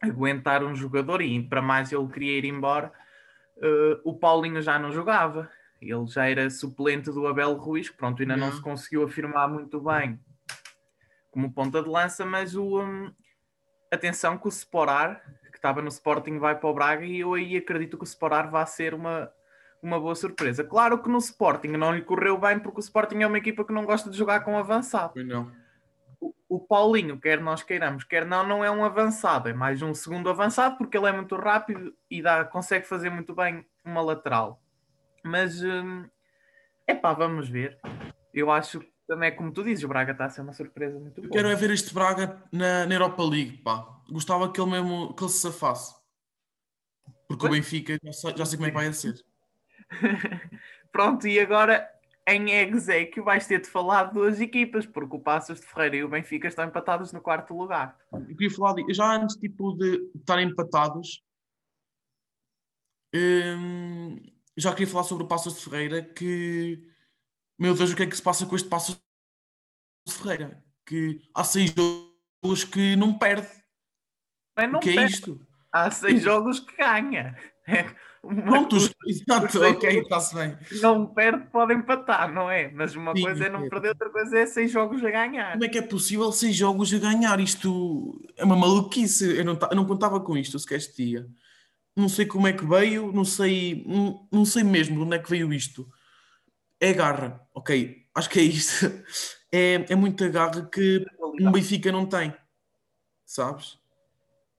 A: aguentar um jogador e para mais ele queria ir embora, uh, o Paulinho já não jogava. Ele já era suplente do Abel Ruiz, que pronto, ainda não, não se conseguiu afirmar muito bem como ponta de lança, mas o um, atenção que o Sporar, que estava no Sporting, vai para o Braga e eu aí acredito que o Sporar vai ser uma, uma boa surpresa. Claro que no Sporting não lhe correu bem, porque o Sporting é uma equipa que não gosta de jogar com avançado.
B: Não.
A: O, o Paulinho, quer nós queiramos, quer não, não é um avançado, é mais um segundo avançado, porque ele é muito rápido e dá, consegue fazer muito bem uma lateral. Mas, é hum, pá, vamos ver. Eu acho que também é como tu dizes, o Braga está a ser uma surpresa muito boa.
B: Eu quero é ver este Braga na, na Europa League, pá. Gostava que ele mesmo que ele se safasse. Porque pois? o Benfica já sei, já sei como é que vai ser.
A: Pronto, e agora em exequio vais ter de falar de duas equipas, porque o Passos de Ferreira e o Benfica estão empatados no quarto lugar.
B: Eu queria falar de, já antes tipo, de estarem empatados, hum, já queria falar sobre o Passos de Ferreira que meu Deus, o que é que se passa com este Passos de Ferreira? Que há seis jogos que não perde.
A: Mas não
B: o que é
A: perde.
B: é isto?
A: Há seis jogos que ganha.
B: Pronto, exato, ok, está-se bem.
A: Não perde, pode empatar, não é? Mas uma Sim, coisa é não perder, outra coisa é seis jogos a ganhar.
B: Como é que é possível seis jogos a ganhar? Isto é uma maluquice. Eu não, eu não contava com isto sequer este dia. Não sei como é que veio, não sei, não, não sei mesmo de onde é que veio isto. É garra, ok, acho que é isto. É, é muita garra que um Benfica não tem, sabes?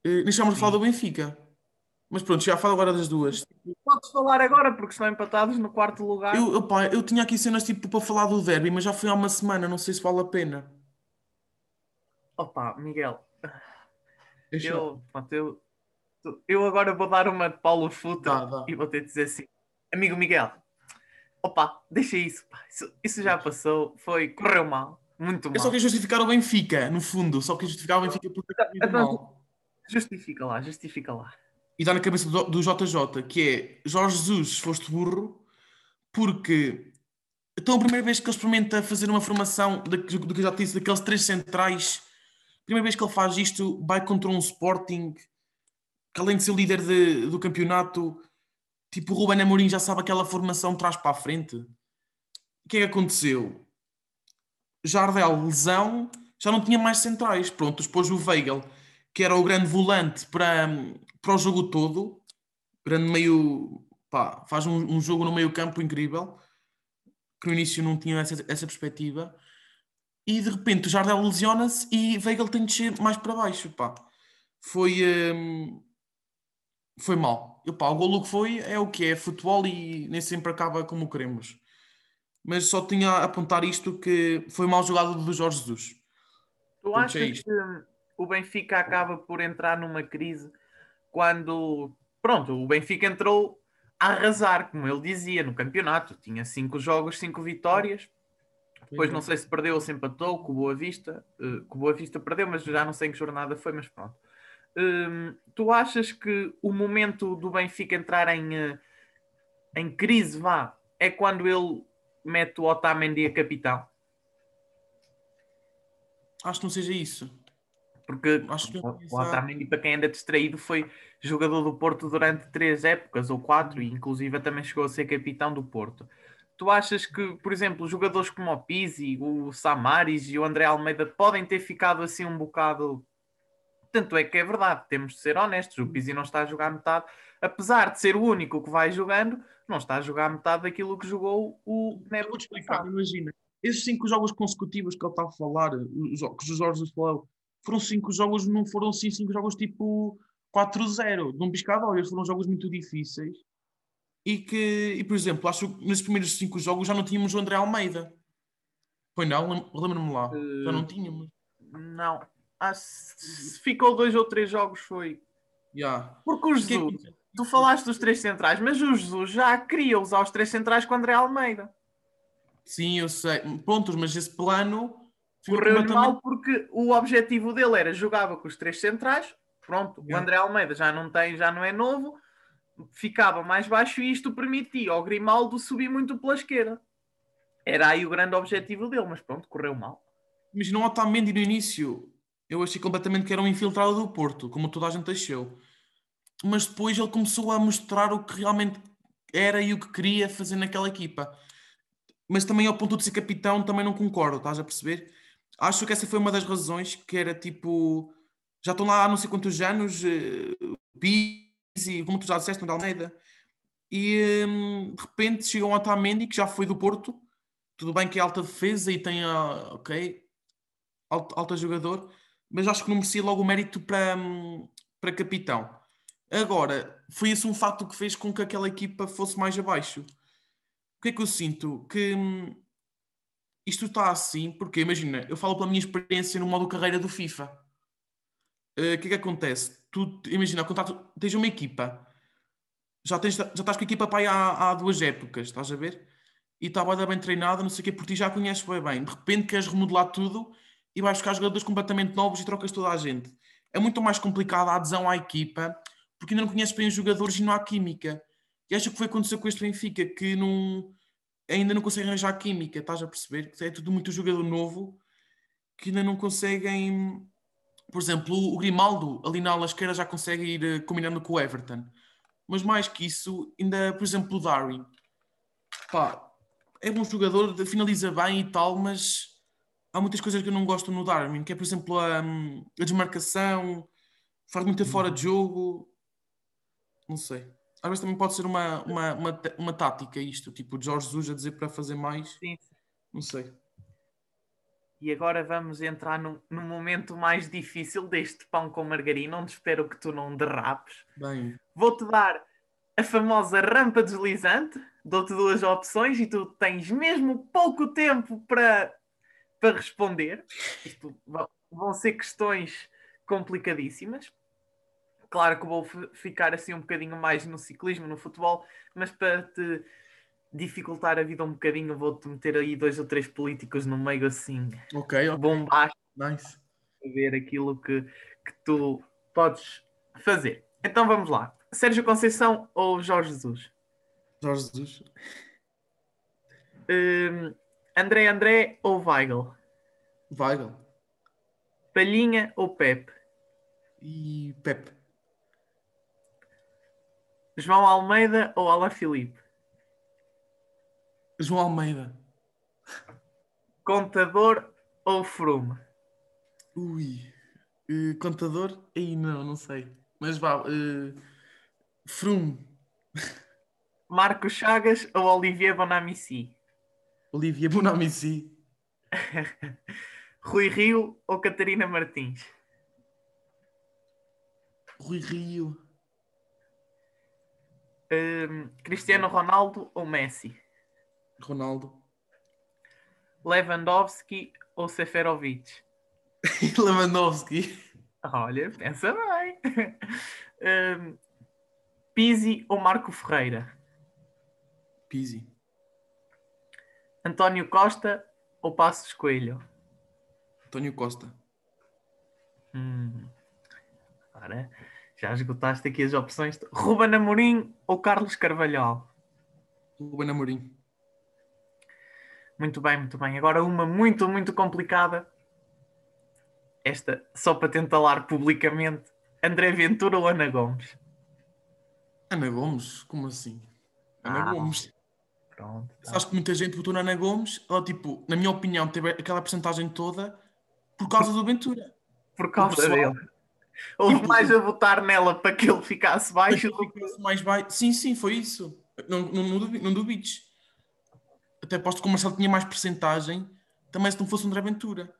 B: Uh, deixamos de falar do Benfica. Mas pronto, já falo agora das duas.
A: Podes falar agora, porque estão empatados no quarto lugar.
B: Eu, opa, eu tinha aqui cenas tipo para falar do derby, mas já foi há uma semana, não sei se vale a pena.
A: Opa, Miguel. Eu, pronto, eu, eu agora vou dar uma de Paulo Futa dá, dá. e vou ter de dizer assim: Amigo Miguel, opa, deixa isso, pá, isso, isso já passou, foi, correu mal, muito mal.
B: Eu só queria justificar o Benfica, no fundo, só queria justificar o Benfica porque então, mal.
A: Justifica lá, justifica lá
B: e dá na cabeça do, do JJ, que é Jorge Jesus, foste burro, porque então a primeira vez que ele experimenta fazer uma formação do que eu já disse, daqueles três centrais, primeira vez que ele faz isto, vai contra um Sporting, que além de ser líder de, do campeonato, tipo o Ruben Amorim já sabe aquela formação traz para a frente. O que é que aconteceu? Jardel, lesão, já não tinha mais centrais. Pronto, depois o Weigel, que era o grande volante para, para o jogo todo, grande meio, pá, faz um, um jogo no meio campo incrível, que no início não tinha essa, essa perspectiva, e de repente o Jardel lesiona-se e Weigl tem de descer mais para baixo, pá. Foi, hum, foi mal. E, pá, o golo que foi é o que é, futebol e nem sempre acaba como queremos. Mas só tinha a apontar isto que foi mal jogado do Jorge Jesus.
A: Tu achas é que o Benfica acaba por entrar numa crise quando pronto, o Benfica entrou a arrasar, como ele dizia, no campeonato. Tinha cinco jogos, cinco vitórias. Depois não sei se perdeu ou se empatou com o Boa Vista. Uh, com o Boa Vista perdeu, mas já não sei em que jornada foi, mas pronto. Um, tu achas que o momento do Benfica entrar em, uh, em crise, vá, é quando ele mete o Otamendi a capitão?
B: Acho que não seja isso.
A: Porque Acho que o, o Otamendi, para quem anda distraído, foi jogador do Porto durante três épocas ou quatro, e inclusive também chegou a ser capitão do Porto. Tu achas que, por exemplo, jogadores como o Pizzi, o Samaris e o André Almeida podem ter ficado assim um bocado. Tanto é que é verdade, temos de ser honestos. O Pizzi não está a jogar metade, apesar de ser o único que vai jogando, não está a jogar metade daquilo que jogou o
B: Neto. Vou-te explicar, imagina. Esses cinco jogos consecutivos que ele está a falar, os, que o Jorge falou, foram cinco jogos, não foram sim cinco jogos tipo 4-0, de um piscar de olhos, foram jogos muito difíceis. E que, e, por exemplo, acho que nos primeiros cinco jogos já não tínhamos o André Almeida. Foi não? Lembra-me lá. Uh, já não tínhamos.
A: Não. Ah, se ficou dois ou três jogos foi.
B: Yeah.
A: Porque o Jesus, que... tu falaste dos três centrais, mas o Jesus já queria usar os três centrais com o André Almeida.
B: Sim, eu sei. Prontos, mas esse plano
A: correu completamente... mal porque o objetivo dele era jogava com os três centrais. Pronto, yeah. o André Almeida já não tem, já não é novo, ficava mais baixo e isto permitia ao Grimaldo subir muito pela esquerda. Era aí o grande objetivo dele, mas pronto, correu mal.
B: Mas não Otamendi no início, eu achei completamente que era um infiltrado do Porto, como toda a gente achou. Mas depois ele começou a mostrar o que realmente era e o que queria fazer naquela equipa. Mas também ao ponto de ser capitão, também não concordo, estás a perceber? Acho que essa foi uma das razões que era tipo. Já estão lá há não sei quantos anos, uh, Pizzi, como tu já disseste, no Almeida, e um, de repente chega um Otamendi que já foi do Porto. Tudo bem que é alta defesa e tem, uh, ok, alto, alto jogador, mas acho que não merecia logo o mérito para, um, para capitão. Agora, foi esse um fato que fez com que aquela equipa fosse mais abaixo. O que é que eu sinto? Que hum, isto está assim, porque imagina, eu falo pela minha experiência no modo carreira do FIFA. Eh, o uh, que é que acontece? Tu, imagina, contato, tens uma equipa, já, tens, já estás com a equipa aí há, há duas épocas, estás a ver? E está bem treinada, não sei o que, por ti já conheces bem. De repente queres remodelar tudo e vais buscar jogadores completamente novos e trocas toda a gente. É muito mais complicado a adesão à equipa, porque ainda não conheces bem os jogadores e não há química. E acho que foi acontecer com este Benfica, que não ainda não conseguem arranjar química, estás a perceber? É tudo muito jogador novo que ainda não conseguem. Por exemplo, o Grimaldo ali na ala esquerda já consegue ir eh, combinando com o Everton. Mas mais que isso, ainda, por exemplo, o Darwin. Pá, é bom jogador, finaliza bem e tal, mas há muitas coisas que eu não gosto no Darwin, que é, por exemplo, a, a desmarcação, faz muita fora de jogo. Não sei às vezes também pode ser uma, uma, uma, uma tática isto, tipo o Jorge Jesus a dizer para fazer mais. Sim. Não sei.
A: E agora vamos entrar num, num momento mais difícil deste pão com margarina, onde espero que tu não derrapes.
B: Bem.
A: Vou-te dar a famosa rampa deslizante, dou-te duas opções e tu tens mesmo pouco tempo para, para responder. Isto vão ser questões complicadíssimas claro que vou ficar assim um bocadinho mais no ciclismo, no futebol, mas para te dificultar a vida um bocadinho, vou-te meter aí dois ou três políticos no meio assim.
B: Ok, ok. Nice.
A: Para ver aquilo que, que tu podes fazer. Então vamos lá. Sérgio Conceição ou Jorge Jesus?
B: Jorge Jesus.
A: Um, André André ou Weigl?
B: Weigl.
A: Palhinha ou Pepe?
B: E Pepe.
A: João Almeida ou Ala Filipe?
B: João Almeida.
A: Contador ou Frume?
B: Ui. Uh, contador? Aí não, não sei. Mas vá. Uh, Frume.
A: Marco Chagas ou Olivier Bonamici?
B: Olivier Bonamici.
A: Rui Rio ou Catarina Martins?
B: Rui Rio.
A: Um, Cristiano Ronaldo ou Messi?
B: Ronaldo.
A: Lewandowski ou Seferovic?
B: Lewandowski.
A: Olha, pensa bem. Um, Pizzi ou Marco Ferreira?
B: Pizzi.
A: António Costa ou Passos Coelho?
B: António Costa.
A: Hum. Ora, já esgotaste aqui as opções. Ruben Amorim ou Carlos Carvalhal?
B: Ruben Amorim.
A: Muito bem, muito bem. Agora uma muito, muito complicada. Esta, só para tentalar publicamente. André Ventura ou Ana Gomes?
B: Ana Gomes? Como assim? Ana
A: Ah,
B: Gomes.
A: Pronto. tá.
B: Sabes que muita gente votou na Ana Gomes, ela, tipo, na minha opinião, teve aquela porcentagem toda por causa do Ventura.
A: Por causa
B: pessoal-
A: dele. Houve mais a votar nela para que ele ficasse baixo que.
B: Ficasse mais baixo. Sim, sim, foi isso. Não, não, não, duvi- não duvides. Até aposto que o Marcelo tinha mais porcentagem também se não fosse o André Ventura.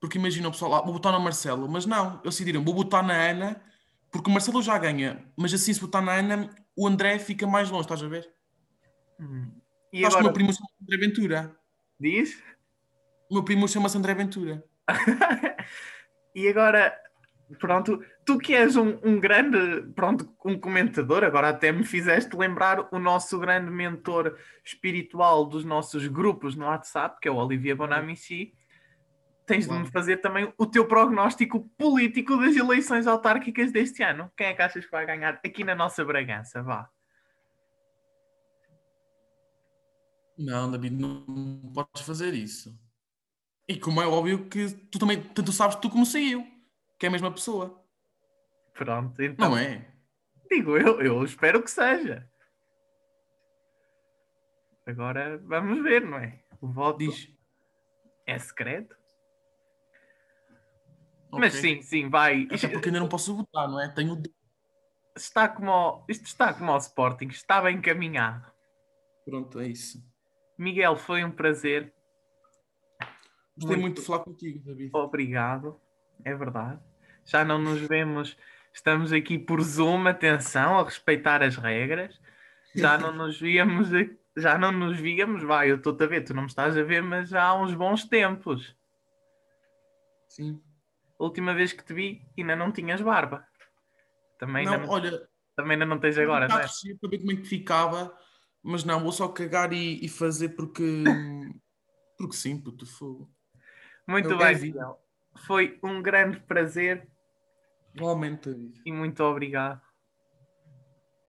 B: Porque imagina o pessoal lá, vou botar no Marcelo, mas não, eles decidiram, vou botar na Ana, porque o Marcelo já ganha, mas assim se botar na Ana, o André fica mais longe, estás a ver?
A: Hum. E
B: Sabes que o meu
A: agora
B: primo chama-se André Ventura.
A: diz?
B: O meu primo chama-se André Ventura.
A: E agora, pronto, tu que és um, um grande, pronto, um comentador, agora até me fizeste lembrar o nosso grande mentor espiritual dos nossos grupos no WhatsApp, que é o Olivia Bonamici. Tens de me
B: Uau.
A: fazer também o teu prognóstico político das eleições autárquicas deste ano. Quem é que achas que vai ganhar aqui na nossa Bragança? Vá.
B: Não, David, não, não podes fazer isso. E como é óbvio que tu também, tanto sabes tu como sei eu, que é a mesma pessoa.
A: Pronto, então.
B: Não é?
A: Digo eu, eu espero que seja. Agora vamos ver, não é? O voto
B: Diz.
A: é secreto. Mas
B: Ok.
A: sim, sim, vai.
B: Até porque ainda não posso votar, não é? Tenho.
A: está como isto está como ao Sporting, está bem encaminhado.
B: Pronto, é isso.
A: Miguel, foi um prazer.
B: Gostei muito de falar contigo, David.
A: Obrigado, é verdade. Já não nos vemos, estamos aqui por Zoom, atenção, a respeitar as regras. Já não nos víamos, já não nos víamos, vai, eu estou-te a ver, tu não me estás a ver, mas já há uns bons tempos.
B: Sim.
A: A última vez que te vi, ainda não tinhas barba. Também, ainda,
B: Não,
A: não,
B: olha,
A: também ainda não tens agora, não é?
B: para ver como é que ficava, mas não, vou só cagar e, e fazer porque. porque sim, puto, fogo.
A: Muito
B: Eu
A: bem,
B: vi.
A: Miguel. Foi um grande prazer
B: Igualmente, David.
A: e muito obrigado.